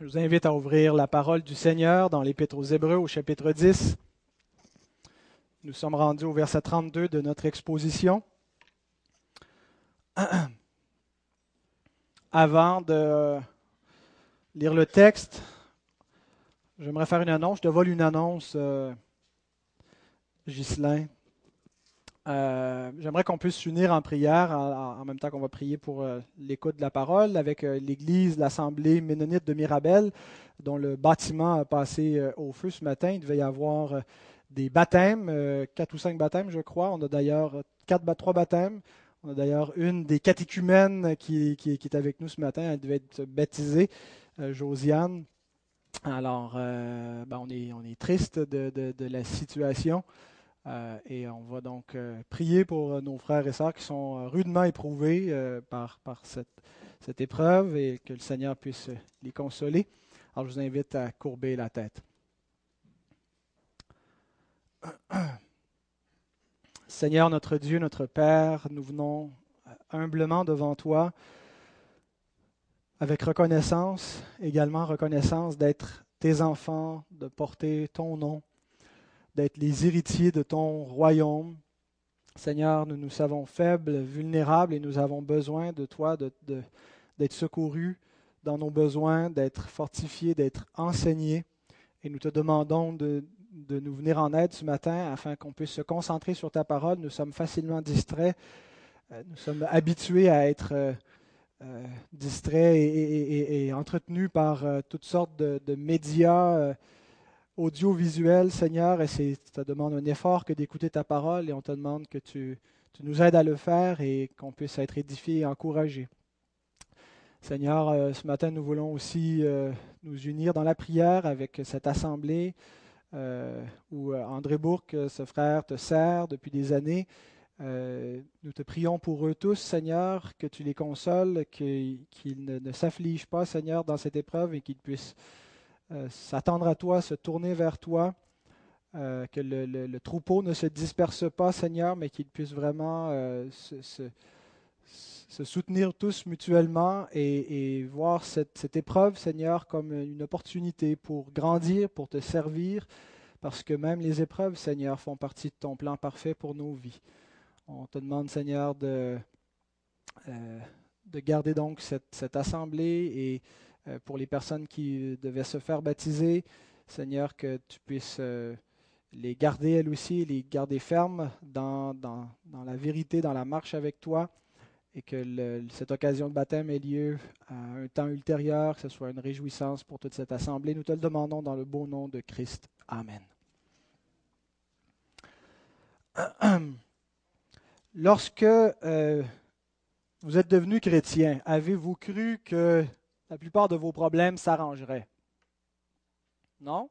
Je vous invite à ouvrir la parole du Seigneur dans l'Épître aux Hébreux au chapitre 10. Nous sommes rendus au verset 32 de notre exposition. Avant de lire le texte, j'aimerais faire une annonce. Je te vole une annonce, euh, Ghislain. Euh, j'aimerais qu'on puisse s'unir en prière en, même temps qu'on va prier pour euh, l'écoute de la parole avec euh, l'Église, l'Assemblée ménonite de Mirabel, dont le bâtiment a passé au feu ce matin. Il devait y avoir des baptêmes, quatre ou cinq baptêmes, je crois. On a d'ailleurs quatre, trois baptêmes. On a d'ailleurs une des catéchumènes qui, est avec nous ce matin. Elle devait être baptisée, Josiane. Alors, ben, on, est, triste de la situation. Euh, et on va donc euh, prier pour euh, nos frères et sœurs qui sont rudement éprouvés par, cette, épreuve et que le Seigneur puisse les consoler. Alors je vous invite à courber la tête. Seigneur notre Dieu, notre Père, nous venons humblement devant toi avec reconnaissance, également reconnaissance d'être tes enfants, de porter ton nom d'être les héritiers de ton royaume. Seigneur, nous nous savons faibles, vulnérables et nous avons besoin de toi, d'être de, secourus dans nos besoins, d'être fortifiés, d'être enseignés. Et nous te demandons de, de, nous venir en aide ce matin afin qu'on puisse se concentrer sur ta parole. Nous sommes facilement distraits. Euh, nous sommes habitués à être euh, euh, distraits et, entretenus par toutes sortes de, de médias audiovisuel, Seigneur, et ça demande un effort que d'écouter ta parole, et on te demande que tu, nous aides à le faire et qu'on puisse être édifié et encouragé. Seigneur, euh, ce matin, nous voulons aussi euh, nous unir dans la prière avec cette assemblée euh, où André Bourque, ce frère, te sert depuis des années. nous te prions pour eux tous, Seigneur, que tu les consoles, qu'ils ne, ne s'affligent pas, Seigneur, dans cette épreuve et qu'ils puissent euh, s'attendre à toi, se tourner vers toi, euh, que le, troupeau ne se disperse pas, Seigneur, mais qu'il puisse vraiment euh, se, soutenir tous mutuellement et, voir cette, épreuve, Seigneur, comme une opportunité pour grandir, pour te servir, parce que même les épreuves, Seigneur, font partie de ton plan parfait pour nos vies. On te demande, Seigneur, de, de garder donc cette, cette assemblée et pour les personnes qui devaient se faire baptiser. Seigneur, que tu puisses euh, les garder elles aussi, les garder fermes dans, dans, dans la vérité, dans la marche avec toi, et que cette occasion de baptême ait lieu à un temps ultérieur, que ce soit une réjouissance pour toute cette assemblée. Nous te le demandons dans le beau nom de Christ. Amen. Lorsque euh, vous êtes devenu chrétien, avez-vous cru que la plupart de vos problèmes s'arrangeraient. Non?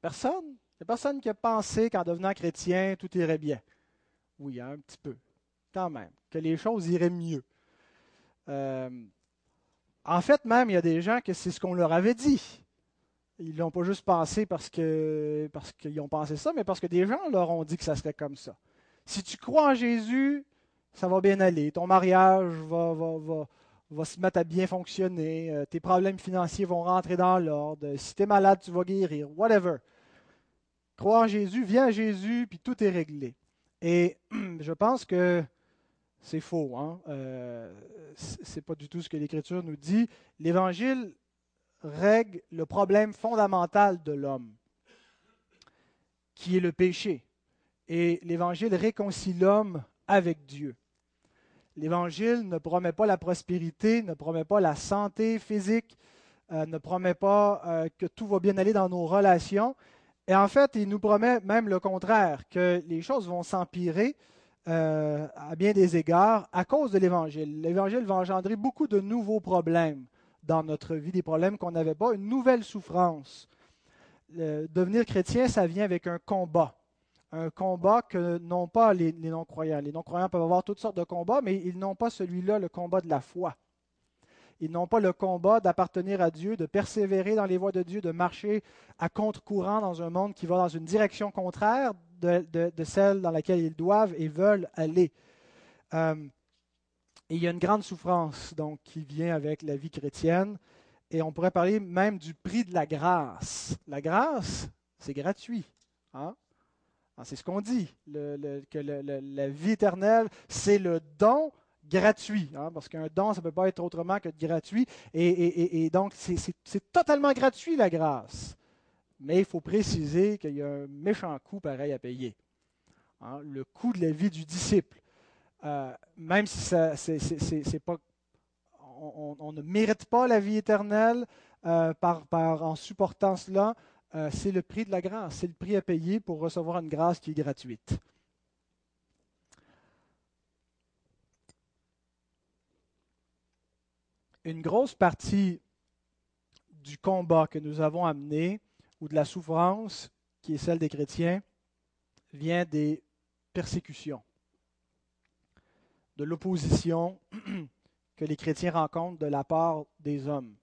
Personne? Il n'y a personne qui a pensé qu'en devenant chrétien, tout irait bien. Oui, un petit peu. Quand même. Que les choses iraient mieux. Euh, en fait, même, il y a des gens que c'est ce qu'on leur avait dit. Ils ne l'ont pas juste pensé parce qu'ils parce qu'ils ont pensé ça, mais parce que des gens leur ont dit que ça serait comme ça. Si tu crois en Jésus, ça va bien aller. Ton mariage va, va, va, va se mettre à bien fonctionner, euh, tes problèmes financiers vont rentrer dans l'ordre, si tu es malade, tu vas guérir, whatever. Crois en Jésus, viens à Jésus, puis tout est réglé. Et je pense que c'est faux. Hein? Euh, ce n'est pas du tout ce que l'Écriture nous dit. L'Évangile règle le problème fondamental de l'homme, qui est le péché. Et l'Évangile réconcilie l'homme avec Dieu. L'Évangile ne promet pas la prospérité, ne promet pas la santé physique, euh, ne promet pas euh, que tout va bien aller dans nos relations. Et en fait, il nous promet même le contraire, que les choses vont s'empirer euh, à bien des égards à cause de l'Évangile. L'Évangile va engendrer beaucoup de nouveaux problèmes dans notre vie, des problèmes qu'on n'avait pas, une nouvelle souffrance. devenir chrétien, ça vient avec un combat un combat que n'ont pas les, non-croyants. Les non-croyants peuvent avoir toutes sortes de combats, mais ils n'ont pas celui-là, le combat de la foi. Ils n'ont pas le combat d'appartenir à Dieu, de persévérer dans les voies de Dieu, de marcher à contre-courant dans un monde qui va dans une direction contraire de, celle dans laquelle ils doivent et veulent aller. Euh, il y a une grande souffrance qui vient avec la vie chrétienne. Et on pourrait parler même du prix de la grâce. La grâce, c'est gratuit. Hein? Ah, c'est ce qu'on dit, que la vie éternelle, c'est le don gratuit, hein, parce qu'un don, ça ne peut pas être autrement que gratuit. Et, donc, c'est totalement gratuit, la grâce. Mais il faut préciser qu'il y a un méchant coût pareil à payer. Hein, le coût de la vie du disciple. Euh, même si ça, pas, on, ne mérite pas la vie éternelle euh, par, en supportant cela, euh, c'est le prix de la grâce, c'est le prix à payer pour recevoir une grâce qui est gratuite. Une grosse partie du combat que nous avons amené, ou de la souffrance qui est celle des chrétiens, vient des persécutions, de l'opposition que les chrétiens rencontrent de la part des hommes.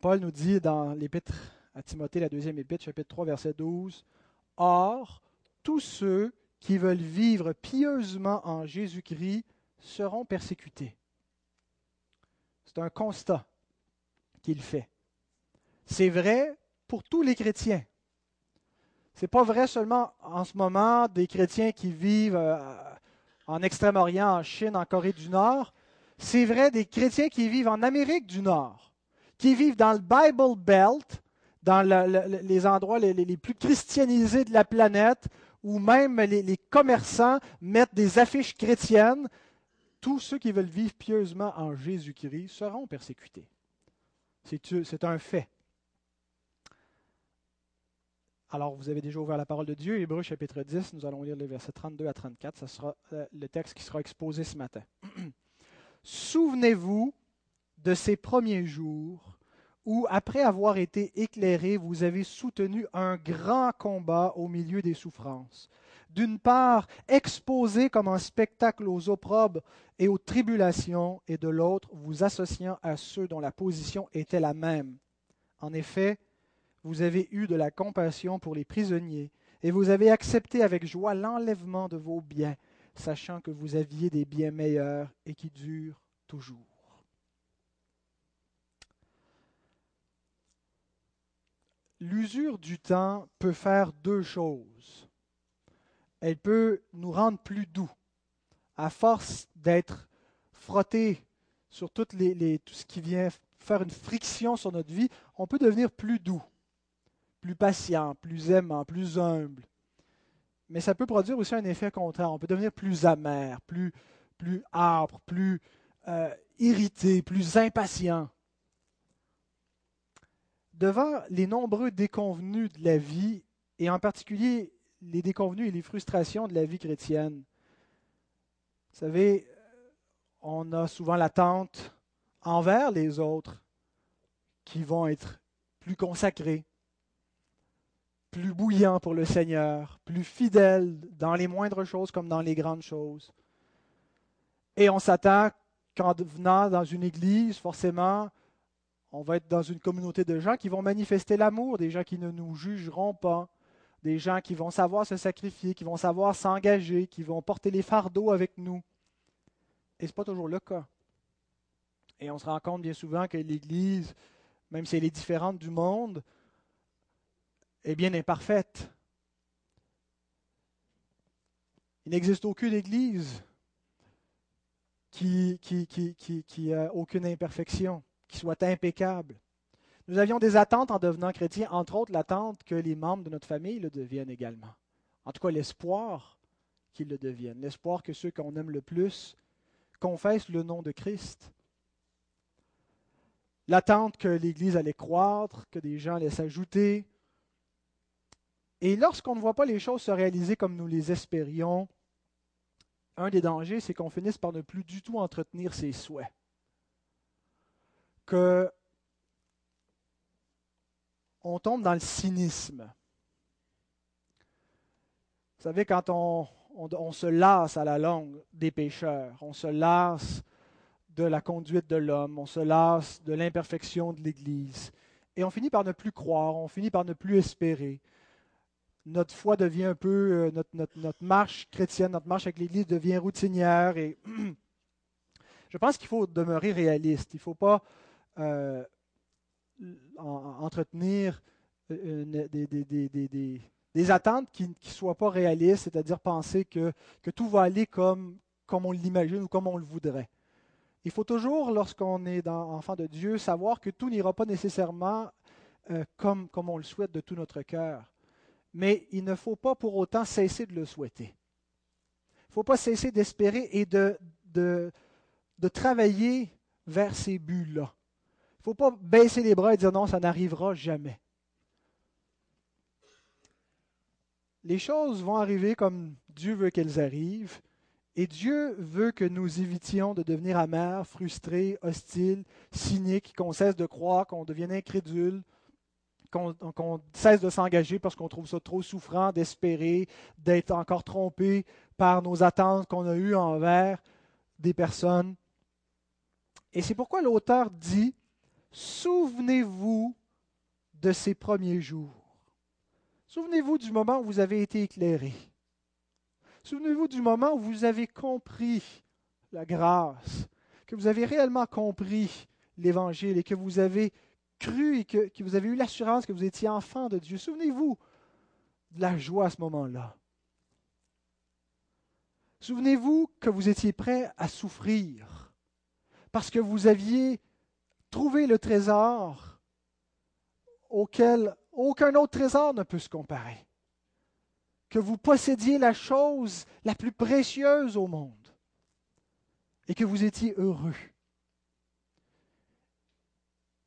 Paul nous dit dans l'épître à Timothée, la deuxième épître, chapitre 3, verset 12, Or, tous ceux qui veulent vivre pieusement en Jésus-Christ seront persécutés. C'est un constat qu'il fait. C'est vrai pour tous les chrétiens. Ce n'est pas vrai seulement en ce moment des chrétiens qui vivent euh, en Extrême-Orient, en Chine, en Corée du Nord. C'est vrai des chrétiens qui vivent en Amérique du Nord qui vivent dans le Bible Belt, dans les endroits les, plus christianisés de la planète, où même les, commerçants mettent des affiches chrétiennes, tous ceux qui veulent vivre pieusement en Jésus-Christ seront persécutés. C'est un fait. Alors, vous avez déjà ouvert la parole de Dieu, Hébreu chapitre 10, nous allons lire les versets 32 à 34, ce sera euh, le texte qui sera exposé ce matin. Souvenez-vous de ces premiers jours où, après avoir été éclairé, vous avez soutenu un grand combat au milieu des souffrances. D'une part, exposé comme un spectacle aux opprobes et aux tribulations, et de l'autre, vous associant à ceux dont la position était la même. En effet, vous avez eu de la compassion pour les prisonniers, et vous avez accepté avec joie l'enlèvement de vos biens, sachant que vous aviez des biens meilleurs et qui durent toujours. L'usure du temps peut faire deux choses. Elle peut nous rendre plus doux. À force d'être frotté sur tout ce qui vient faire une friction sur notre vie, on peut devenir plus doux, plus patient, plus aimant, plus humble. Mais ça peut produire aussi un effet contraire. On peut devenir plus amer, plus, plus âpre, plus euh, irrité, plus impatient devant les nombreux déconvenus de la vie, et en particulier les déconvenus et les frustrations de la vie chrétienne. Vous savez, on a souvent l'attente envers les autres qui vont être plus consacrés, plus bouillants pour le Seigneur, plus fidèles dans les moindres choses comme dans les grandes choses. Et on s'attend qu'en venant dans une église, forcément, on va être dans une communauté de gens qui vont manifester l'amour, des gens qui ne nous jugeront pas, des gens qui vont savoir se sacrifier, qui vont savoir s'engager, qui vont porter les fardeaux avec nous. Et ce n'est pas toujours le cas. Et on se rend compte bien souvent que l'Église, même si elle est différente du monde, est bien imparfaite. Il n'existe aucune Église qui, qui, qui, a aucune imperfection qui soit impeccable. Nous avions des attentes en devenant chrétiens, entre autres l'attente que les membres de notre famille le deviennent également. En tout cas, l'espoir qu'ils le deviennent, l'espoir que ceux qu'on aime le plus confessent le nom de Christ. L'attente que l'Église allait croître, que des gens allaient s'ajouter. Et lorsqu'on ne voit pas les choses se réaliser comme nous les espérions, un des dangers, c'est qu'on finisse par ne plus du tout entretenir ses souhaits que on tombe dans le cynisme. Vous savez, quand on, se lasse à la longue des pécheurs, on se lasse de la conduite de l'homme, on se lasse de l'imperfection de l'Église, et on finit par ne plus croire, on finit par ne plus espérer. Notre foi devient un peu, euh, notre, notre, notre marche chrétienne, notre marche avec l'Église devient routinière, et Je pense qu'il faut demeurer réaliste. Il ne faut pas entretenir des, attentes qui ne soient pas réalistes, c'est-à-dire penser que, tout va aller comme, on l'imagine ou comme on le voudrait. Il faut toujours, lorsqu'on est dans, enfant de Dieu, savoir que tout n'ira pas nécessairement euh, comme, on le souhaite de tout notre cœur. Mais il ne faut pas pour autant cesser de le souhaiter. Il ne faut pas cesser d'espérer et de travailler vers ces buts-là. Ne faut pas baisser les bras et dire non, ça n'arrivera jamais. Les choses vont arriver comme Dieu veut qu'elles arrivent. Et Dieu veut que nous évitions de devenir amers, frustrés, hostiles, cyniques, qu'on cesse de croire, qu'on devienne incrédule, qu'on cesse de s'engager parce qu'on trouve ça trop souffrant d'espérer, d'être encore trompé par nos attentes qu'on a eues envers des personnes. Et c'est pourquoi l'auteur dit, souvenez-vous de ces premiers jours. Souvenez-vous du moment où vous avez été éclairé. Souvenez-vous du moment où vous avez compris la grâce, que vous avez réellement compris l'Évangile et que vous avez cru et que, vous avez eu l'assurance que vous étiez enfant de Dieu. Souvenez-vous de la joie à ce moment-là. Souvenez-vous que vous étiez prêt à souffrir parce que vous aviez trouvé le trésor auquel aucun autre trésor ne peut se comparer que vous possédiez la chose la plus précieuse au monde et que vous étiez heureux.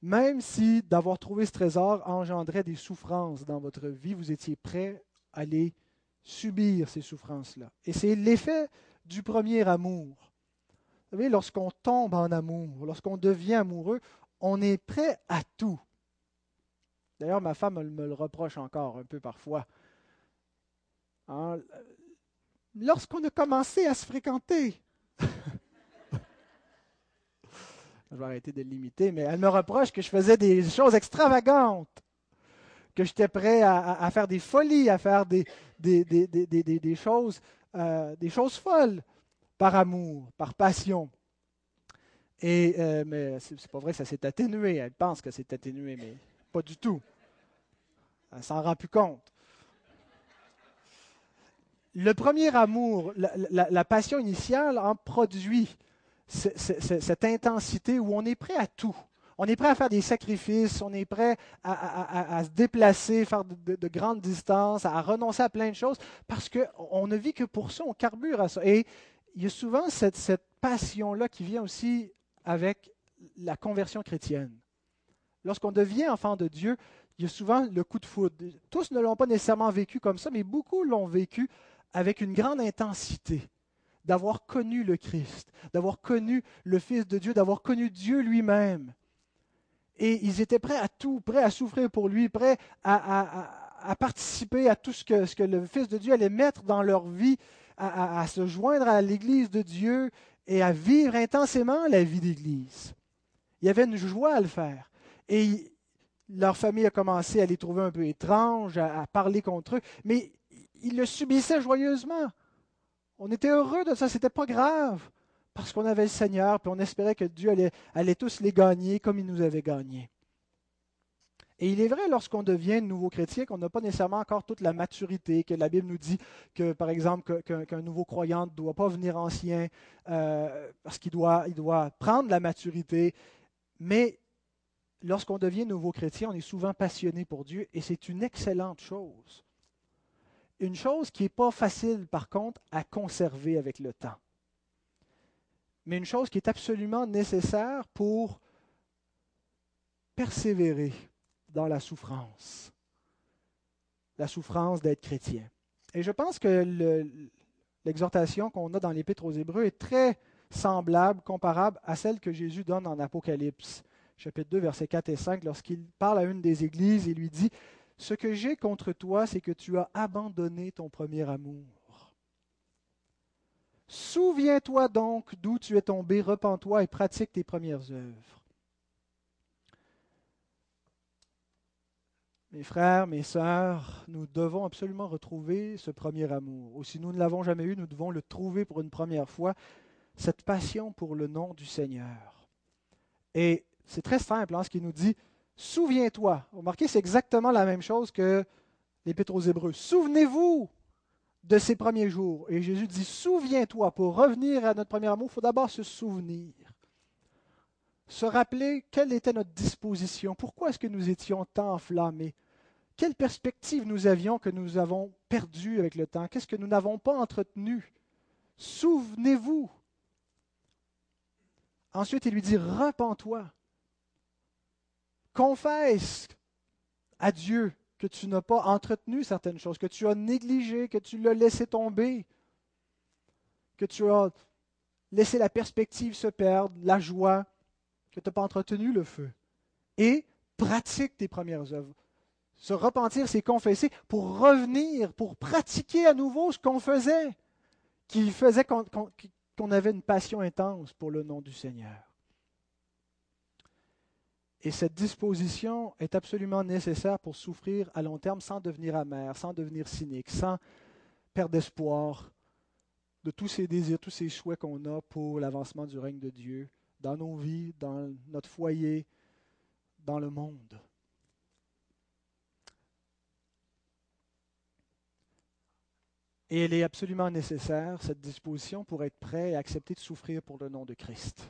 Même si d'avoir trouvé ce trésor engendrait des souffrances dans votre vie, vous étiez prêt à aller subir ces souffrances-là. Et c'est l'effet du premier amour. Vous savez, lorsqu'on tombe en amour, lorsqu'on devient amoureux, on est prêt à tout. D'ailleurs, ma femme me le reproche encore un peu parfois. Hein, lorsqu'on a commencé à se fréquenter, je vais arrêter de limiter, mais elle me reproche que je faisais des choses extravagantes, que j'étais prêt à, faire des folies, à faire des, des, choses, euh, des choses folles par amour, par passion. Et, euh, mais c'est pas vrai que ça s'est atténué. Elle pense que c'est atténué, mais pas du tout. Elle s'en rend plus compte le premier amour, la, passion initiale en produit cette intensité où on est prêt à tout. On est prêt à faire des sacrifices, on est prêt à, se déplacer, faire de, grandes distances, à renoncer à plein de choses, parce qu'on ne vit que pour ça, on carbure à ça. Et il y a souvent cette, passion-là qui vient aussi avec la conversion chrétienne. Lorsqu'on devient enfant de Dieu, il y a souvent le coup de foudre. Tous ne l'ont pas nécessairement vécu comme ça, mais beaucoup l'ont vécu avec une grande intensité d'avoir connu le Christ, d'avoir connu le Fils de Dieu, d'avoir connu Dieu lui-même. Et ils étaient prêts à tout, prêts à souffrir pour lui, prêts à, participer à tout ce que, le Fils de Dieu allait mettre dans leur vie, à, se joindre à l'Église de Dieu et à vivre intensément la vie d'Église. Il y avait une joie à le faire. Et leur famille a commencé à les trouver un peu étranges, à, parler contre eux, mais il le subissait joyeusement. On était heureux de ça, c'était pas grave, parce qu'on avait le Seigneur, puis on espérait que Dieu allait tous les gagner comme il nous avait gagnés. Et il est vrai, lorsqu'on devient nouveau chrétien, qu'on n'a pas nécessairement encore toute la maturité, que la Bible nous dit que, par exemple, qu'un nouveau croyant ne doit pas venir ancien, euh, parce qu'il doit, prendre la maturité. Mais lorsqu'on devient nouveau chrétien, on est souvent passionné pour Dieu, et c'est une excellente chose. Une chose qui n'est pas facile, par contre, à conserver avec le temps. Mais une chose qui est absolument nécessaire pour persévérer dans la souffrance. La souffrance d'être chrétien. Et je pense que l'exhortation qu'on a dans l'Épître aux Hébreux est très semblable, comparable à celle que Jésus donne en Apocalypse, chapitre 2, versets 4 et 5, lorsqu'il parle à une des églises et lui dit ce que j'ai contre toi, c'est que tu as abandonné ton premier amour. Souviens-toi donc d'où tu es tombé, repens-toi et pratique tes premières œuvres. Mes frères, mes sœurs, nous devons absolument retrouver ce premier amour. Ou si nous ne l'avons jamais eu, nous devons le trouver pour une première fois. cette passion pour le nom du Seigneur. Et c'est très simple hein, ce qu'il nous dit. Souviens-toi. Remarquez, c'est exactement la même chose que l'Épître aux Hébreux. Souvenez-vous de ces premiers jours. Et Jésus dit, souviens-toi, pour revenir à notre premier amour, il faut d'abord se souvenir. Se rappeler quelle était notre disposition. Pourquoi est-ce que nous étions tant enflammés Quelle perspective nous avions que nous avons perdue avec le temps Qu'est-ce que nous n'avons pas entretenu Souvenez-vous. Ensuite, il lui dit, repens-toi. Confesse à Dieu que tu n'as pas entretenu certaines choses, que tu as négligé, que tu l'as laissé tomber, que tu as laissé la perspective se perdre, la joie, que tu n'as pas entretenu le feu. Et pratique tes premières œuvres. Se repentir, c'est confesser pour revenir, pour pratiquer à nouveau ce qu'on faisait, qui faisait qu'on avait une passion intense pour le nom du Seigneur. Et cette disposition est absolument nécessaire pour souffrir à long terme sans devenir amer, sans devenir cynique, sans perdre espoir de tous ces désirs, tous ces souhaits qu'on a pour l'avancement du règne de Dieu dans nos vies, dans notre foyer, dans le monde. Et elle est absolument nécessaire, cette disposition, pour être prêt et accepter de souffrir pour le nom de Christ.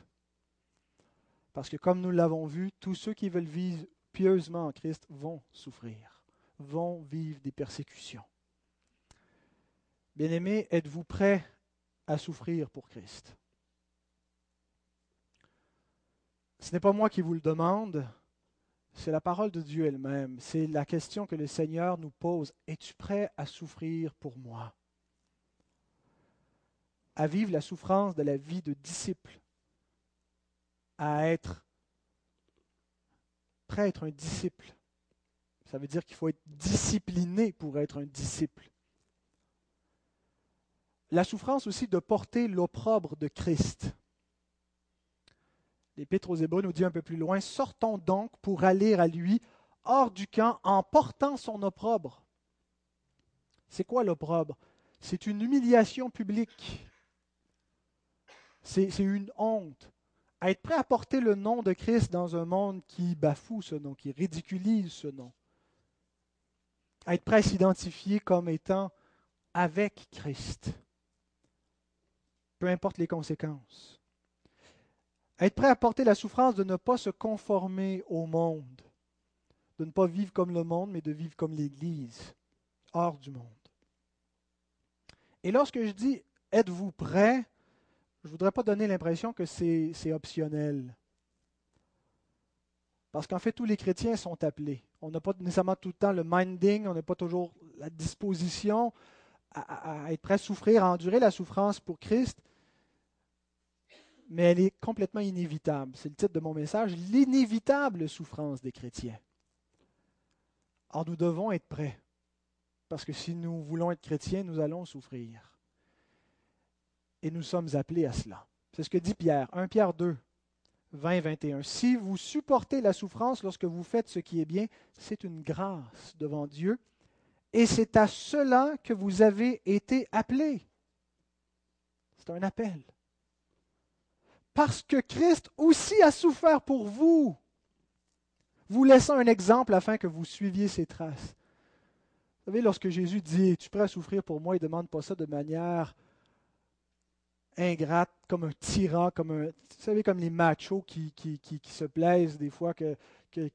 Parce que comme nous l'avons vu, tous ceux qui veulent vivre pieusement en Christ vont souffrir, vont vivre des persécutions. Bien-aimés, êtes-vous prêts à souffrir pour Christ? Ce n'est pas moi qui vous le demande, c'est la parole de Dieu elle-même. C'est la question que le Seigneur nous pose. Es-tu prêt à souffrir pour moi? À vivre la souffrance de la vie de disciple à être prêt à être un disciple. Ça veut dire qu'il faut être discipliné pour être un disciple. La souffrance aussi de porter l'opprobre de Christ. L'Épître aux Hébreux nous dit un peu plus loin, sortons donc pour aller à lui hors du camp en portant son opprobre. C'est quoi l'opprobre? C'est une humiliation publique. C'est une honte être prêt à porter le nom de Christ dans un monde qui bafoue ce nom, qui ridiculise ce nom. À être prêt à s'identifier comme étant avec Christ. Peu importe les conséquences. Être prêt à porter la souffrance de ne pas se conformer au monde. De ne pas vivre comme le monde, mais de vivre comme l'Église, hors du monde. Et lorsque je dis êtes-vous prêt je ne voudrais pas donner l'impression que c'est optionnel. Parce qu'en fait, tous les chrétiens sont appelés. On n'a pas nécessairement tout le temps le minding, on n'a pas toujours la disposition à, être prêt à souffrir, à endurer la souffrance pour Christ. Mais elle est complètement inévitable. C'est le titre de mon message, l'inévitable souffrance des chrétiens. Or, nous devons être prêts. Parce que si nous voulons être chrétiens, nous allons souffrir. Et nous sommes appelés à cela. C'est ce que dit Pierre, 1 Pierre 2, 20, 21. Si vous supportez la souffrance lorsque vous faites ce qui est bien, c'est une grâce devant Dieu. Et c'est à cela que vous avez été appelés. C'est un appel. Parce que Christ aussi a souffert pour vous, vous laissant un exemple afin que vous suiviez ses traces. Vous savez, lorsque Jésus dit Tu prêt à souffrir pour moi, il ne demande pas ça de manière ingrate, comme un tyran, comme un, vous savez, comme les machos qui, qui, qui, se plaisent des fois que, que,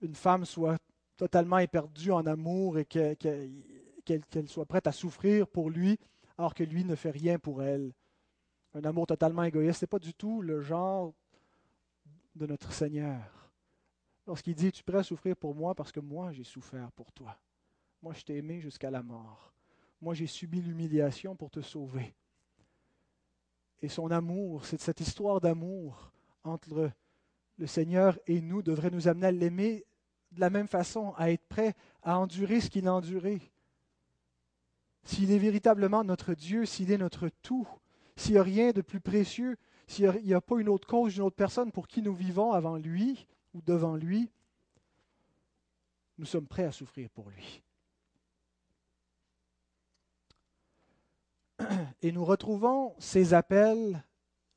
une femme soit totalement éperdue en amour et qu'elle soit prête à souffrir pour lui, alors que lui ne fait rien pour elle. Un amour totalement égoïste, ce n'est pas du tout le genre de notre Seigneur. Lorsqu'il dit, tu es à souffrir pour moi parce que moi j'ai souffert pour toi. Moi je t'ai aimé jusqu'à la mort. Moi j'ai subi l'humiliation pour te sauver et son amour, cette histoire d'amour entre le Seigneur et nous devrait nous amener à l'aimer de la même façon, à être prêt à endurer ce qu'il a enduré. S'il est véritablement notre Dieu, s'il est notre tout, s'il n'y a rien de plus précieux, s'il n'y a, pas une autre cause, une autre personne pour qui nous vivons avant lui ou devant lui, nous sommes prêts à souffrir pour lui. Et nous retrouvons ces appels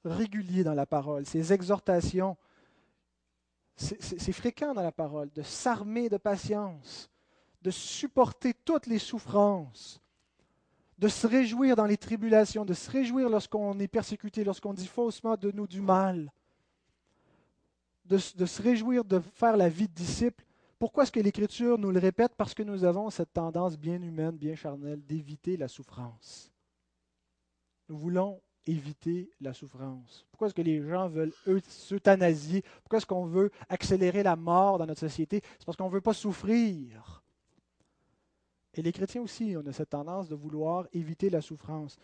réguliers dans la parole, ces exhortations. C'est fréquent dans la parole de s'armer de patience, de supporter toutes les souffrances, de se réjouir dans les tribulations, de se réjouir lorsqu'on est persécuté, lorsqu'on dit faussement de nous du mal, de, se réjouir de faire la vie de disciple. Pourquoi est-ce que l'Écriture nous le répète? Parce que nous avons cette tendance bien humaine, bien charnelle, d'éviter la souffrance. Nous voulons éviter la souffrance. Pourquoi est-ce que les gens veulent s'euthanasier? Pourquoi est-ce qu'on veut accélérer la mort dans notre société? C'est parce qu'on ne veut pas souffrir. Et les chrétiens aussi, on a cette tendance de vouloir éviter la souffrance.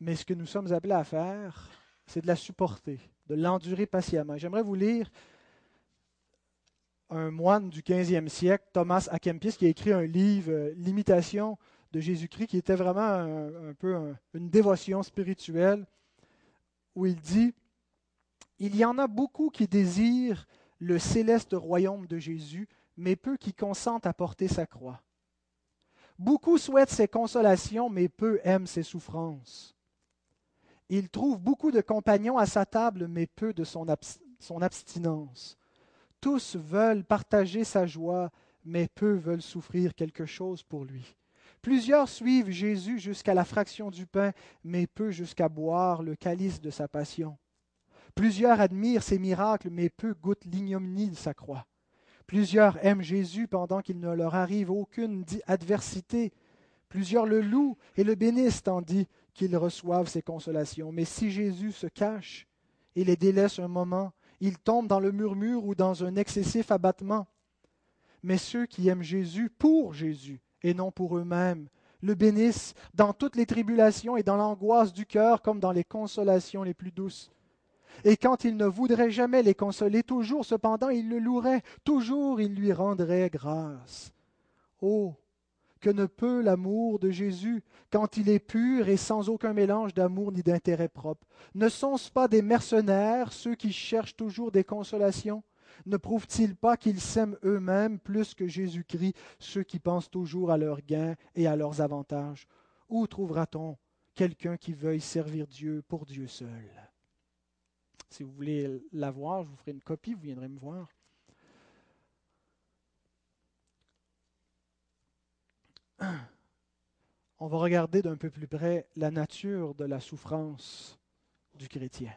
Mais ce que nous sommes appelés à faire, c'est de la supporter, de l'endurer patiemment. J'aimerais vous lire un moine du 15e siècle, Thomas à qui a écrit un livre, euh, L'imitation de Jésus-Christ, qui était vraiment un, peu une dévotion spirituelle, où il dit, Il y en a beaucoup qui désirent le céleste royaume de Jésus, mais peu qui consentent à porter sa croix. Beaucoup souhaitent ses consolations, mais peu aiment ses souffrances. Il trouve beaucoup de compagnons à sa table, mais peu de son, son abstinence. Tous veulent partager sa joie, mais peu veulent souffrir quelque chose pour lui. Plusieurs suivent Jésus jusqu'à la fraction du pain, mais peu jusqu'à boire le calice de sa passion. Plusieurs admirent ses miracles, mais peu goûtent l'ignominie de sa croix. Plusieurs aiment Jésus pendant qu'il ne leur arrive aucune adversité. Plusieurs le louent et le bénissent tandis qu'ils reçoivent ses consolations. Mais si Jésus se cache et les délaisse un moment, ils tombent dans le murmure ou dans un excessif abattement. Mais ceux qui aiment Jésus pour Jésus et non pour eux-mêmes le bénissent dans toutes les tribulations et dans l'angoisse du cœur comme dans les consolations les plus douces. Et quand il ne voudrait jamais les consoler, toujours cependant il le louerait, toujours il lui rendrait grâce. Oh, que ne peut l'amour de Jésus quand il est pur et sans aucun mélange d'amour ni d'intérêt propre? Ne sont-ce pas des mercenaires, ceux qui cherchent toujours des consolations? Ne prouvent-ils pas qu'ils s'aiment eux-mêmes plus que Jésus-Christ, ceux qui pensent toujours à leurs gains et à leurs avantages? Où trouvera-t-on quelqu'un qui veuille servir Dieu pour Dieu seul? Si vous voulez la voir, je vous ferai une copie, vous viendrez me voir. On va regarder d'un peu plus près la nature de la souffrance du chrétien.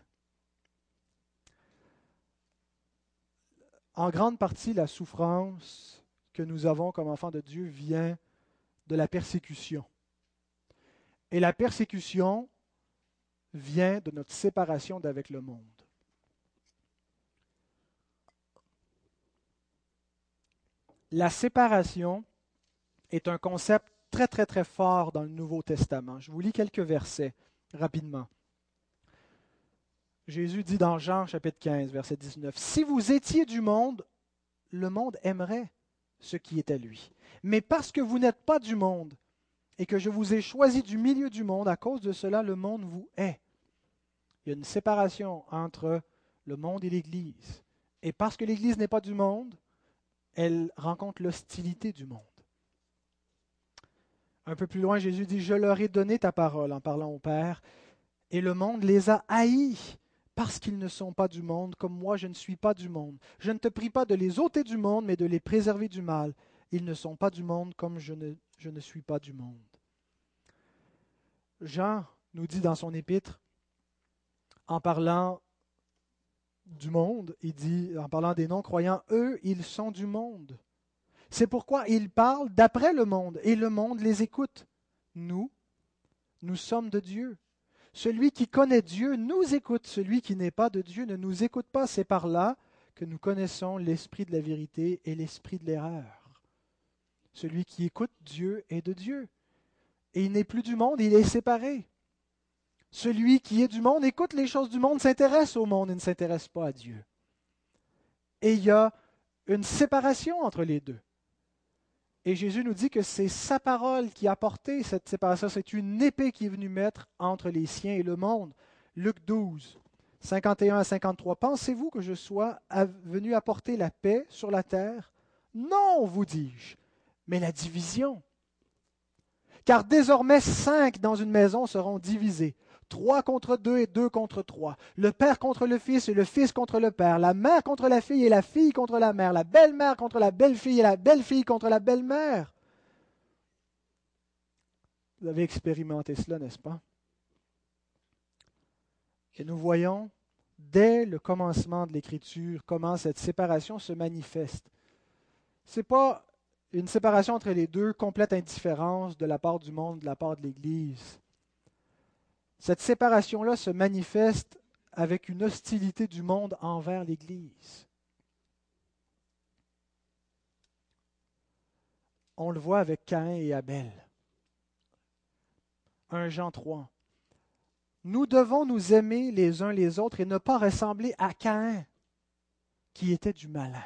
En grande partie, la souffrance que nous avons comme enfants de Dieu vient de la persécution. Et la persécution vient de notre séparation d'avec le monde. La séparation est un concept très très très fort dans le Nouveau Testament. Je vous lis quelques versets rapidement. Jésus dit dans Jean chapitre 15, verset 19, Si vous étiez du monde, le monde aimerait ce qui est à lui. Mais parce que vous n'êtes pas du monde et que je vous ai choisi du milieu du monde, à cause de cela, le monde vous hait. Il y a une séparation entre le monde et l'Église. Et parce que l'Église n'est pas du monde, elle rencontre l'hostilité du monde. Un peu plus loin, Jésus dit, Je leur ai donné ta parole en parlant au Père, et le monde les a haïs parce qu'ils ne sont pas du monde, comme moi je ne suis pas du monde. Je ne te prie pas de les ôter du monde, mais de les préserver du mal. Ils ne sont pas du monde comme je ne, suis pas du monde. Jean nous dit dans son épître, en parlant du monde, il dit, en parlant des non-croyants, eux, ils sont du monde. C'est pourquoi ils parlent d'après le monde, et le monde les écoute. Nous, nous sommes de Dieu. Celui qui connaît Dieu nous écoute, celui qui n'est pas de Dieu ne nous écoute pas. C'est par là que nous connaissons l'esprit de la vérité et l'esprit de l'erreur. Celui qui écoute Dieu est de Dieu. Et il n'est plus du monde, il est séparé. Celui qui est du monde écoute les choses du monde, s'intéresse au monde et ne s'intéresse pas à Dieu. Et il y a une séparation entre les deux. Et Jésus nous dit que c'est sa parole qui a apporté cette séparation. C'est une épée qui est venue mettre entre les siens et le monde. Luc 12, 51 à 53. Pensez-vous que je sois venu apporter la paix sur la terre? Non, vous dis-je, mais la division. Car désormais cinq dans une maison seront divisés. Trois contre deux et deux contre trois. Le père contre le fils et le fils contre le père. La mère contre la fille et la fille contre la mère. La belle-mère contre la belle-fille et la belle-fille contre la belle-mère. Vous avez expérimenté cela, n'est-ce pas? Et nous voyons dès le commencement de l'Écriture comment cette séparation se manifeste. Ce n'est pas une séparation entre les deux, complète indifférence de la part du monde, de la part de l'Église. Cette séparation-là se manifeste avec une hostilité du monde envers l'Église. On le voit avec Caïn et Abel. 1 Jean 3. Nous devons nous aimer les uns les autres et ne pas ressembler à Caïn, qui était du malin,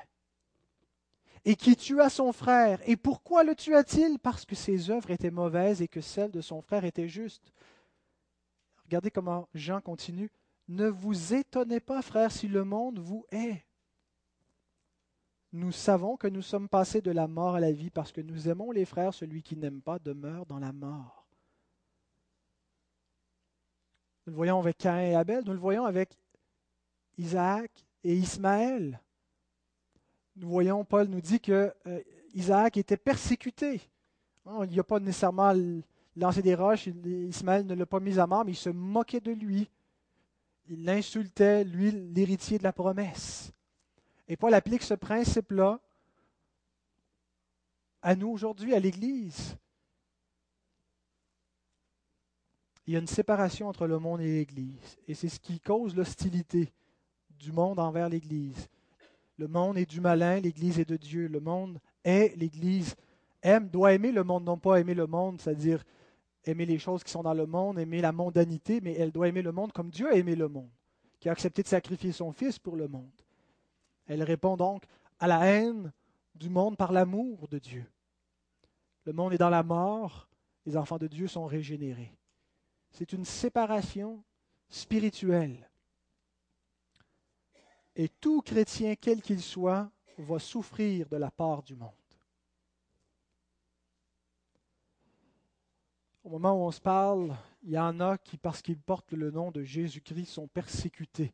et qui tua son frère. Et pourquoi le tua-t-il? Parce que ses œuvres étaient mauvaises et que celles de son frère étaient justes. Regardez comment Jean continue. Ne vous étonnez pas, frères, si le monde vous hait. Nous savons que nous sommes passés de la mort à la vie parce que nous aimons les frères. Celui qui n'aime pas demeure dans la mort. Nous le voyons avec Caïn et Abel, nous le voyons avec Isaac et Ismaël. Nous voyons, Paul nous dit que euh, Isaac était persécuté. Hein, il n'y a pas nécessairement lancé des roches, Ismaël ne l'a pas mis à mort, mais il se moquait de lui. Il l'insultait, lui, l'héritier de la promesse. Et Paul applique ce principe-là à nous aujourd'hui, à l'Église. il y a une séparation entre le monde et l'Église. Et c'est ce qui cause l'hostilité du monde envers l'Église. Le monde est du malin, l'Église est de Dieu. Le monde est, l'Église aime, doit aimer le monde, non pas aimer le monde, c'est-à-dire aimer les choses qui sont dans le monde, aimer la mondanité, mais elle doit aimer le monde comme Dieu a aimé le monde, qui a accepté de sacrifier son Fils pour le monde. Elle répond donc à la haine du monde par l'amour de Dieu. Le monde est dans la mort, les enfants de Dieu sont régénérés. C'est une séparation spirituelle. Et tout chrétien, quel qu'il soit, va souffrir de la part du monde. Au moment où on se parle, il y en a qui, parce qu'ils portent le nom de Jésus-Christ, sont persécutés.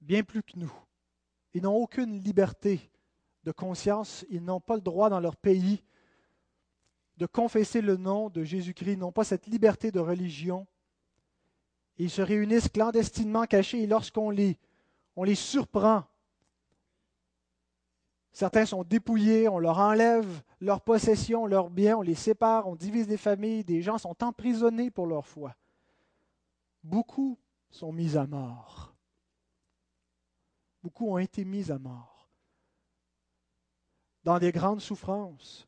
Bien plus que nous. Ils n'ont aucune liberté de conscience. Ils n'ont pas le droit dans leur pays de confesser le nom de Jésus-Christ, n'ont pas cette liberté de religion. Ils se réunissent clandestinement cachés et lorsqu'on les, on les surprend, certains sont dépouillés, on leur enlève leurs possessions, leurs biens, on les sépare, on divise les familles, des gens sont emprisonnés pour leur foi. Beaucoup sont mis à mort. Beaucoup ont été mis à mort dans des grandes souffrances.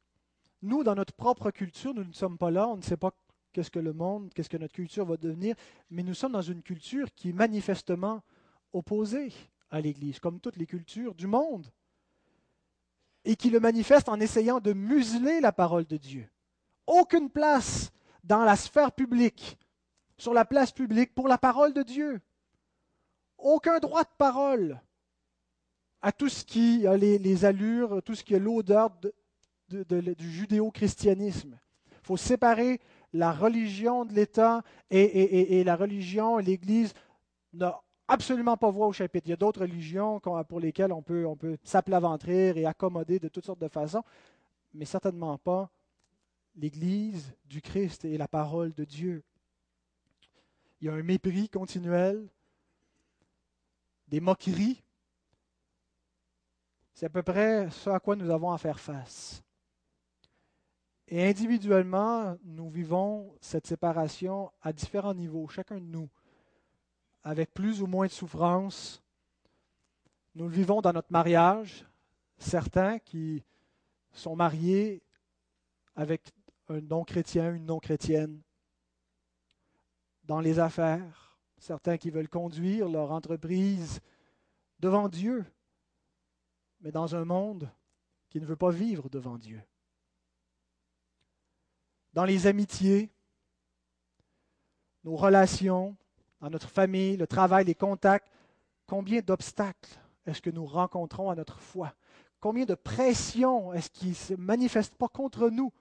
Nous, dans notre propre culture, nous ne sommes pas là, on ne sait pas qu'est-ce que le monde, qu'est-ce que notre culture va devenir, mais nous sommes dans une culture qui est manifestement opposée à l'Église, comme toutes les cultures du monde, et qui le manifeste en essayant de museler la parole de Dieu. Aucune place dans la sphère publique, sur la place publique, pour la parole de Dieu. Aucun droit de parole à tout ce qui a les, allures, tout ce qui a l'odeur de, du judéo-christianisme. Il faut séparer la religion de l'État et, la religion l'Église n'a absolument pas voix au chapitre. Il y a d'autres religions pour lesquelles on peut, on peut s'aplaventrir et accommoder de toutes sortes de façons, mais certainement pas l'Église du Christ et la parole de Dieu. Il y a un mépris continuel, des moqueries. C'est à peu près ce à quoi nous avons à faire face. Et individuellement, nous vivons cette séparation à différents niveaux, chacun de nous, avec plus ou moins de souffrance. Nous le vivons dans notre mariage, certains qui sont mariés avec un non-chrétien, une non-chrétienne. Dans les affaires, certains qui veulent conduire leur entreprise devant Dieu, mais dans un monde qui ne veut pas vivre devant Dieu dans les amitiés, nos relations, dans notre famille, le travail, les contacts, combien d'obstacles est-ce que nous rencontrons à notre foi? Combien de pressions est-ce qui ne se manifestent pas contre nous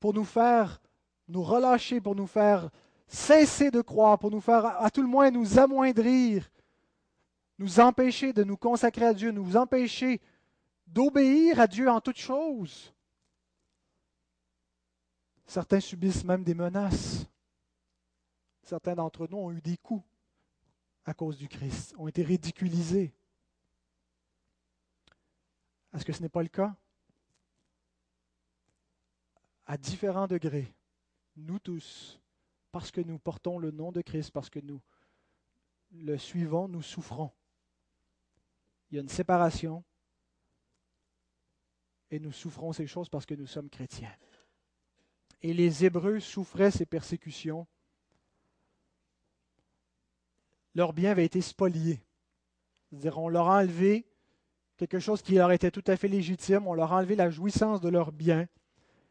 pour nous faire nous relâcher, pour nous faire cesser de croire, pour nous faire à tout le moins nous amoindrir, nous empêcher de nous consacrer à Dieu, nous empêcher d'obéir à Dieu en toutes choses? Certains subissent même des menaces. Certains d'entre nous ont eu des coups à cause du Christ, ont été ridiculisés. Est-ce que ce n'est pas le cas? À différents degrés, nous tous, parce que nous portons le nom de Christ, parce que nous le suivons, nous souffrons. Il y a une séparation et nous souffrons ces choses parce que nous sommes chrétiens. Et les Hébreux souffraient ces persécutions. Leur bien avait été spolié. C'est-à-dire, on leur a enlevé quelque chose qui leur était tout à fait légitime, on leur a enlevé la jouissance de leur bien.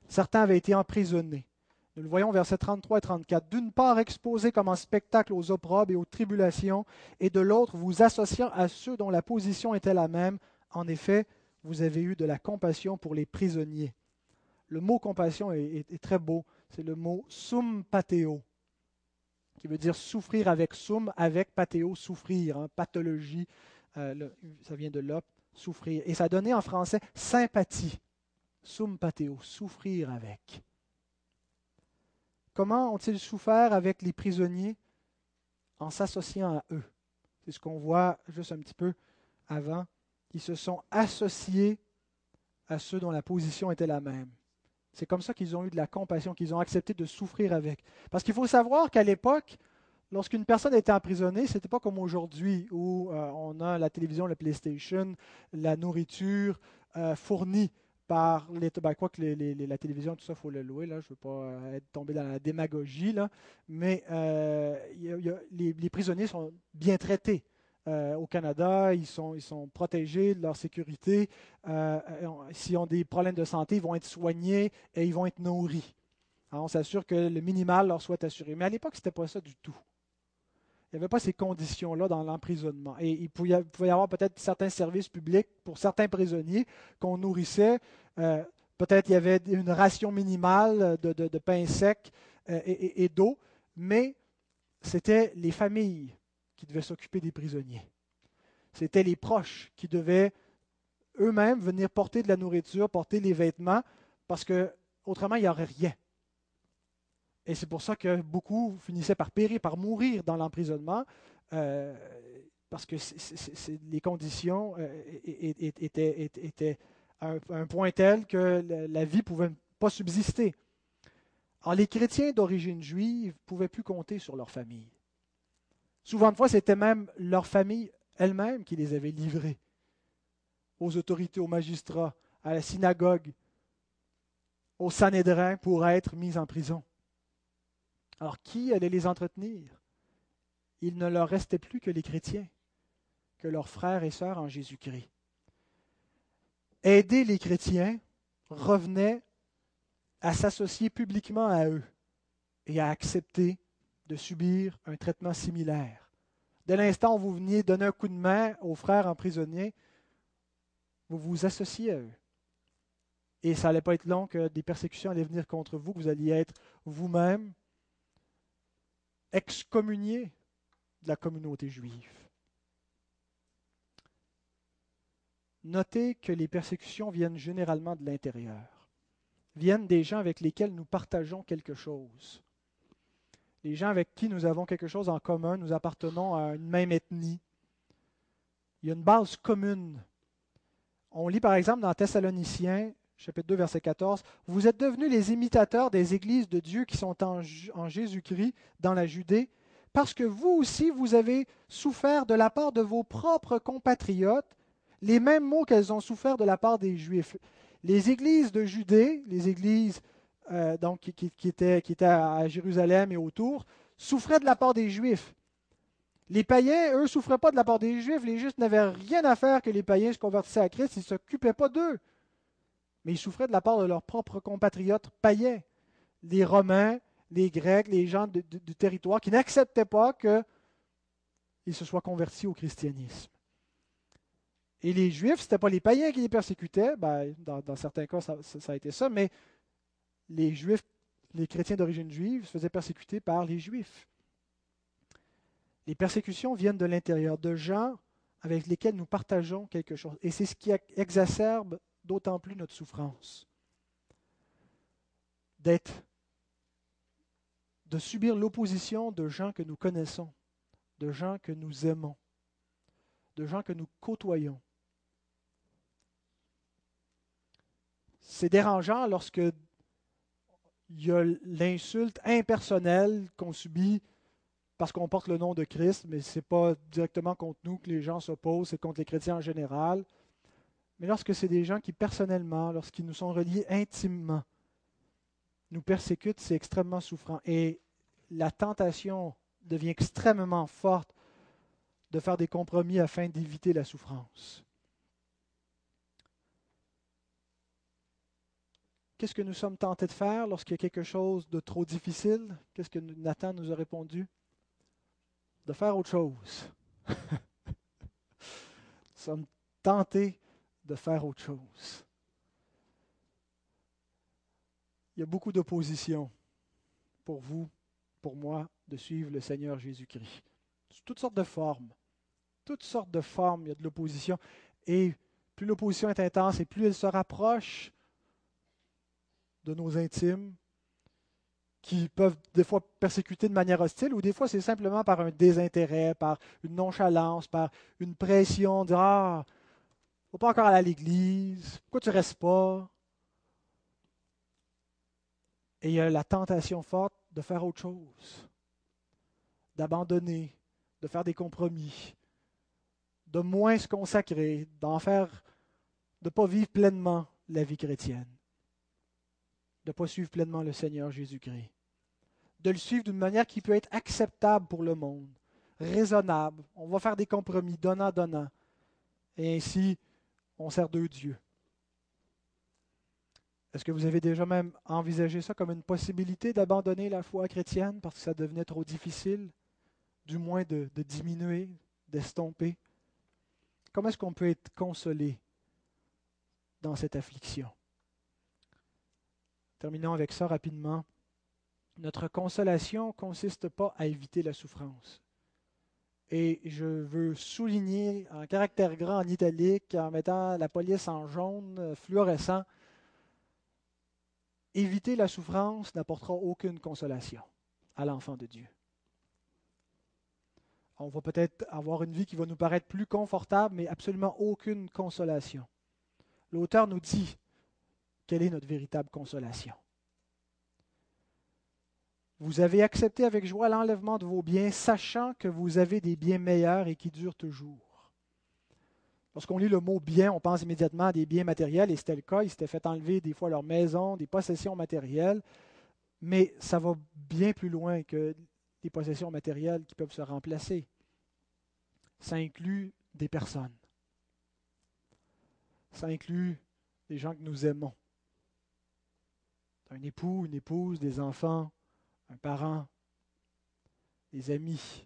Certains avaient été emprisonnés. Nous le voyons versets 33 et 34. D'une part, exposés comme un spectacle aux opprobes et aux tribulations, et de l'autre, vous associant à ceux dont la position était la même. En effet, vous avez eu de la compassion pour les prisonniers. Le mot compassion est, très beau. C'est le mot sum pateo, qui veut dire souffrir avec sum, avec pateo, souffrir, hein, pathologie. Euh, ça vient de l'op, souffrir. Et ça donnait en français sympathie. Sum pateo, souffrir avec. Comment ont-ils souffert avec les prisonniers? En s'associant à eux. C'est ce qu'on voit juste un petit peu avant. Ils se sont associés à ceux dont la position était la même. C'est comme ça qu'ils ont eu de la compassion, qu'ils ont accepté de souffrir avec. Parce qu'il faut savoir qu'à l'époque, lorsqu'une personne était emprisonnée, ce n'était pas comme aujourd'hui où euh, on a la télévision, la PlayStation, la nourriture euh, fournie par l'État. Ben, quoi que la télévision, tout ça, il faut le louer. Là. Je ne veux pas euh, être tombé dans la démagogie. Là. Mais les, prisonniers sont bien traités. Euh, au Canada, ils sont, protégés de leur sécurité. Euh, s'ils ont des problèmes de santé, ils vont être soignés et ils vont être nourris. on s'assure que le minimal leur soit assuré. Mais à l'époque, ce n'était pas ça du tout. Il n'y avait pas ces conditions-là dans l'emprisonnement. Et il pouvait, y avoir peut-être certains services publics pour certains prisonniers qu'on nourrissait. Euh, peut-être il y avait une ration minimale de, pain sec et d'eau, mais c'était les familles qui devaient s'occuper des prisonniers. C'était les proches qui devaient eux-mêmes venir porter de la nourriture, porter les vêtements, parce que autrement il n'y aurait rien. Et c'est pour ça que beaucoup finissaient par périr, par mourir dans l'emprisonnement, euh, parce que les conditions euh, étaient, à un, point tel que la, vie ne pouvait pas subsister. Alors les chrétiens d'origine juive ne pouvaient plus compter sur leur famille. Souvent de fois, c'était même leur famille elle-même qui les avait livrés aux autorités, aux magistrats, à la synagogue, au Sanhédrin pour être mis en prison. Alors qui allait les entretenir? Il ne leur restait plus que les chrétiens, que leurs frères et sœurs en Jésus-Christ. Aider les chrétiens revenait à s'associer publiquement à eux et à accepter de subir un traitement similaire. Dès l'instant où vous veniez donner un coup de main aux frères emprisonnés, vous vous associez à eux. Et ça n'allait pas être long que des persécutions allaient venir contre vous, que vous alliez être vous-même excommunié de la communauté juive. Notez que les persécutions viennent généralement de l'intérieur, viennent des gens avec lesquels nous partageons quelque chose les gens avec qui nous avons quelque chose en commun, nous appartenons à une même ethnie. Il y a une base commune. On lit par exemple dans Thessaloniciens, chapitre 2, verset 14, Vous êtes devenus les imitateurs des églises de Dieu qui sont en, Jésus-Christ dans la Judée, parce que vous aussi, vous avez souffert de la part de vos propres compatriotes les mêmes maux qu'elles ont souffert de la part des Juifs. Les églises de Judée, les églises euh, donc, qui, qui était à Jérusalem et autour, souffraient de la part des Juifs. Les païens, eux, ne souffraient pas de la part des Juifs. Les Juifs n'avaient rien à faire que les païens se convertissaient à Christ. Ils ne s'occupaient pas d'eux. Mais ils souffraient de la part de leurs propres compatriotes païens. Les Romains, les Grecs, les gens du territoire qui n'acceptaient pas qu'ils se soient convertis au christianisme. Et les Juifs, ce n'était pas les païens qui les persécutaient. Ben, dans, certains cas, ça, ça, a été ça. Mais les Juifs, les chrétiens d'origine juive se faisaient persécuter par les Juifs. Les persécutions viennent de l'intérieur, de gens avec lesquels nous partageons quelque chose. Et c'est ce qui exacerbe d'autant plus notre souffrance. D'être, de subir l'opposition de gens que nous connaissons, de gens que nous aimons, de gens que nous côtoyons. C'est dérangeant lorsque il y a l'insulte impersonnelle qu'on subit parce qu'on porte le nom de Christ, mais ce n'est pas directement contre nous que les gens s'opposent, c'est contre les chrétiens en général. Mais lorsque c'est des gens qui, personnellement, lorsqu'ils nous sont reliés intimement, nous persécutent, c'est extrêmement souffrant. Et la tentation devient extrêmement forte de faire des compromis afin d'éviter la souffrance. Qu'est-ce que nous sommes tentés de faire lorsqu'il y a quelque chose de trop difficile? Qu'est-ce que Nathan nous a répondu? De faire autre chose. nous sommes tentés de faire autre chose. Il y a beaucoup d'opposition pour vous, pour moi, de suivre le Seigneur Jésus-Christ. Toutes sortes de formes. Toutes sortes de formes, il y a de l'opposition. Et plus l'opposition est intense et plus elle se rapproche de nos intimes, qui peuvent des fois persécuter de manière hostile, ou des fois c'est simplement par un désintérêt, par une nonchalance, par une pression, de Ah, faut pas encore aller à l'église, pourquoi tu ne restes pas? Et il y a la tentation forte de faire autre chose, d'abandonner, de faire des compromis, de moins se consacrer, d'en faire, de ne pas vivre pleinement la vie chrétienne de ne pas suivre pleinement le Seigneur Jésus-Christ. De le suivre d'une manière qui peut être acceptable pour le monde, raisonnable. On va faire des compromis, donnant-donnant. Et ainsi, on sert deux dieux. Est-ce que vous avez déjà même envisagé ça comme une possibilité d'abandonner la foi chrétienne parce que ça devenait trop difficile, du moins de diminuer, d'estomper? Comment est-ce qu'on peut être consolé dans cette affliction? Terminons avec ça rapidement. Notre consolation ne consiste pas à éviter la souffrance. Et je veux souligner en caractère grand en italique, en mettant la police en jaune euh, fluorescent, éviter la souffrance n'apportera aucune consolation à l'enfant de Dieu. On va peut-être avoir une vie qui va nous paraître plus confortable, mais absolument aucune consolation. L'auteur nous dit quelle est notre véritable consolation? Vous avez accepté avec joie l'enlèvement de vos biens, sachant que vous avez des biens meilleurs et qui durent toujours. Lorsqu'on lit le mot bien, on pense immédiatement à des biens matériels, et c'était le cas. Ils s'étaient fait enlever des fois leur maison, des possessions matérielles, mais ça va bien plus loin que des possessions matérielles qui peuvent se remplacer. Ça inclut des personnes. Ça inclut des gens que nous aimons un époux, une épouse, des enfants, un parent, des amis.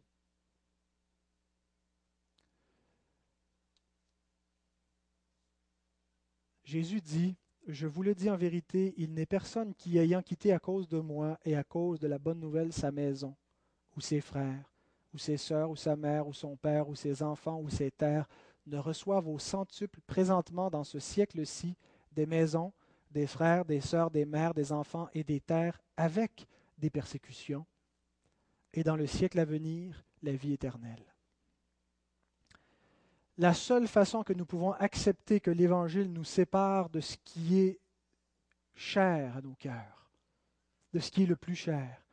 Jésus dit, Je vous le dis en vérité, il n'est personne qui, ayant quitté à cause de moi et à cause de la bonne nouvelle sa maison, ou ses frères, ou ses sœurs, ou sa mère, ou son père, ou ses enfants, ou ses terres, ne reçoive au centuple présentement dans ce siècle-ci des maisons, des frères, des sœurs, des mères, des enfants et des terres avec des persécutions, et dans le siècle à venir, la vie éternelle. La seule façon que nous pouvons accepter que l'Évangile nous sépare de ce qui est cher à nos cœurs, de ce qui est le plus cher,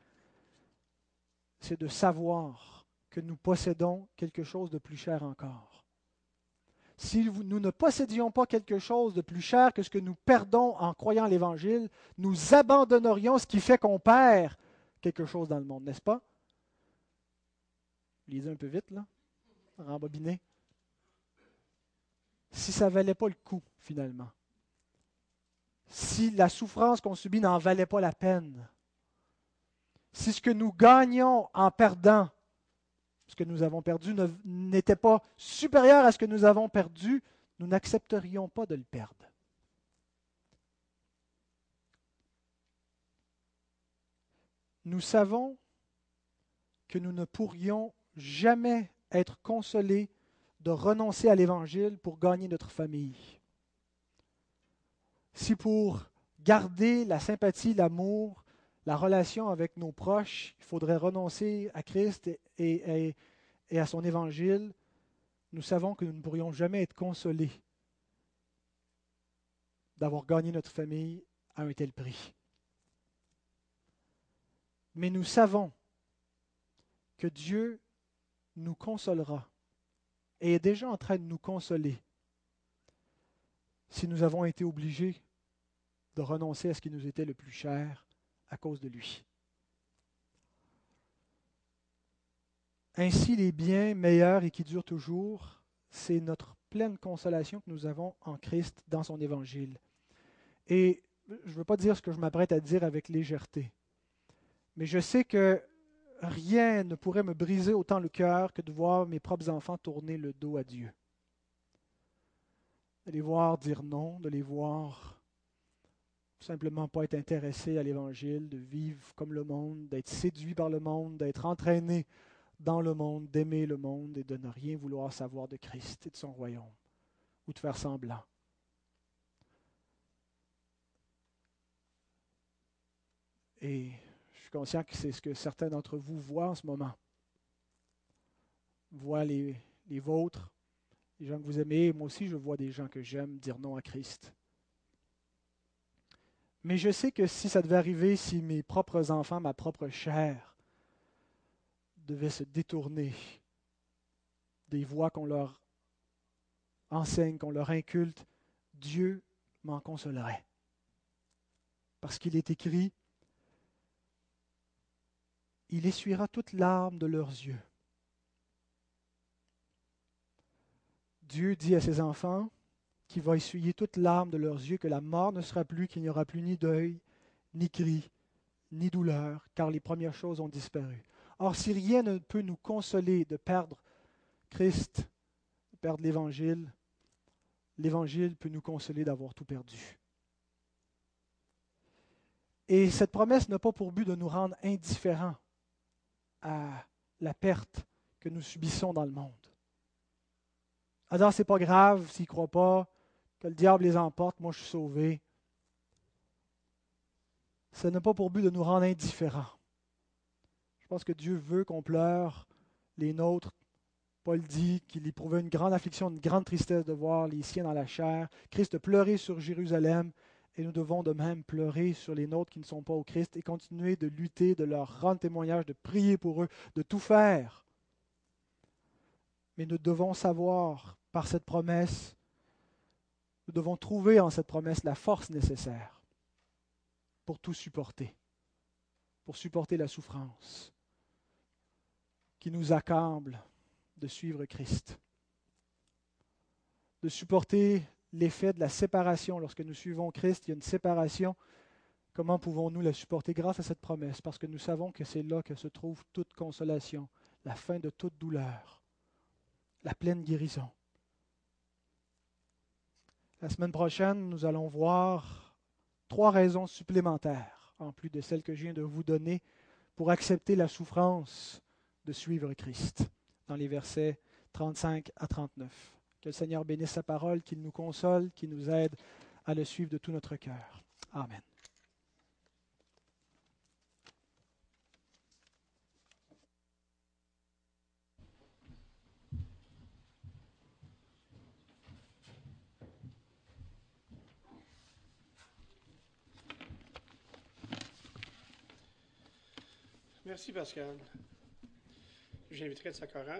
c'est de savoir que nous possédons quelque chose de plus cher encore si nous ne possédions pas quelque chose de plus cher que ce que nous perdons en croyant l'Évangile, nous abandonnerions ce qui fait qu'on perd quelque chose dans le monde, n'est-ce pas? Lisez un peu vite, là. Rembobiner. Si ça ne valait pas le coup, finalement. Si la souffrance qu'on subit n'en valait pas la peine. Si ce que nous gagnons en perdant ce que nous avons perdu n'était pas supérieur à ce que nous avons perdu, nous n'accepterions pas de le perdre. nous savons que nous ne pourrions jamais être consolés de renoncer à l'Évangile pour gagner notre famille. Si pour garder la sympathie, l'amour, la relation avec nos proches, il faudrait renoncer à Christ et, à son Évangile, nous savons que nous ne pourrions jamais être consolés d'avoir gagné notre famille à un tel prix. Mais nous savons que Dieu nous consolera et est déjà en train de nous consoler si nous avons été obligés de renoncer à ce qui nous était le plus cher à cause de lui. Ainsi, les biens meilleurs et qui durent toujours, c'est notre pleine consolation que nous avons en Christ dans son évangile. Et je ne veux pas dire ce que je m'apprête à dire avec légèreté, mais je sais que rien ne pourrait me briser autant le cœur que de voir mes propres enfants tourner le dos à Dieu. De les voir dire non, de les voir simplement pas être intéressés à l'Évangile, de vivre comme le monde, d'être séduits par le monde, d'être entraînés dans le monde, d'aimer le monde et de ne rien vouloir savoir de Christ et de son royaume, ou de faire semblant. Et je suis conscient que c'est ce que certains d'entre vous voient en ce moment. Voient les, les vôtres, les gens que vous aimez. Moi aussi, je vois des gens que j'aime dire non à Christ. Mais je sais que si ça devait arriver, si mes propres enfants, ma propre chair, devaient se détourner des voies qu'on leur enseigne, qu'on leur inculte, Dieu m'en consolerait. Parce qu'il est écrit, il essuiera toute larmes de leurs yeux. Dieu dit à ses enfants qu'il va essuyer toute larmes de leurs yeux, que la mort ne sera plus, qu'il n'y aura plus ni deuil, ni cri, ni douleur, car les premières choses ont disparu. Or, si rien ne peut nous consoler de perdre Christ, de perdre l'Évangile, l'Évangile peut nous consoler d'avoir tout perdu. Et cette promesse n'a pas pour but de nous rendre indifférents à la perte que nous subissons dans le monde. Alors, c'est pas grave s'ils ne croient pas, que le diable les emporte, moi je suis sauvé. Ce n'est pas pour but de nous rendre indifférents. Je pense que Dieu veut qu'on pleure les nôtres. Paul dit qu'il éprouvait une grande affliction, une grande tristesse de voir les siens dans la chair. Christ pleurait sur Jérusalem et nous devons de même pleurer sur les nôtres qui ne sont pas au Christ et continuer de lutter, de leur rendre témoignage, de prier pour eux, de tout faire. Mais nous devons savoir par cette promesse, nous devons trouver en cette promesse la force nécessaire pour tout supporter, pour supporter la souffrance qui nous accable de suivre Christ, de supporter l'effet de la séparation. Lorsque nous suivons Christ, il y a une séparation. Comment pouvons-nous la supporter grâce à cette promesse? Parce que nous savons que c'est là que se trouve toute consolation, la fin de toute douleur, la pleine guérison. La semaine prochaine, nous allons voir trois raisons supplémentaires, en plus de celles que je viens de vous donner, pour accepter la souffrance de suivre Christ, dans les versets 35 à 39. Que le Seigneur bénisse sa parole, qu'il nous console, qu'il nous aide à le suivre de tout notre cœur. Amen. Merci Pascal. J'inviterai de Sakara.